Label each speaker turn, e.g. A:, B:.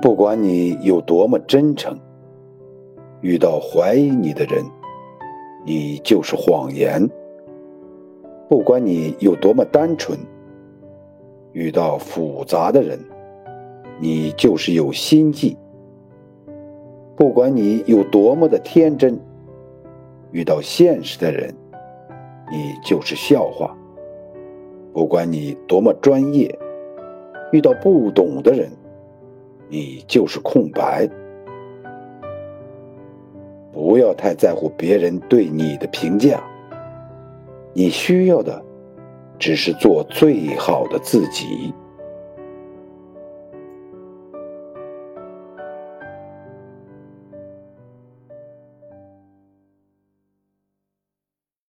A: 不管你有多么真诚，遇到怀疑你的人，你就是谎言；不管你有多么单纯，遇到复杂的人，你就是有心计；不管你有多么的天真，遇到现实的人，你就是笑话；不管你多么专业，遇到不懂的人，你就是空白。不要太在乎别人对你的评价，你需要的只是做最好的自己。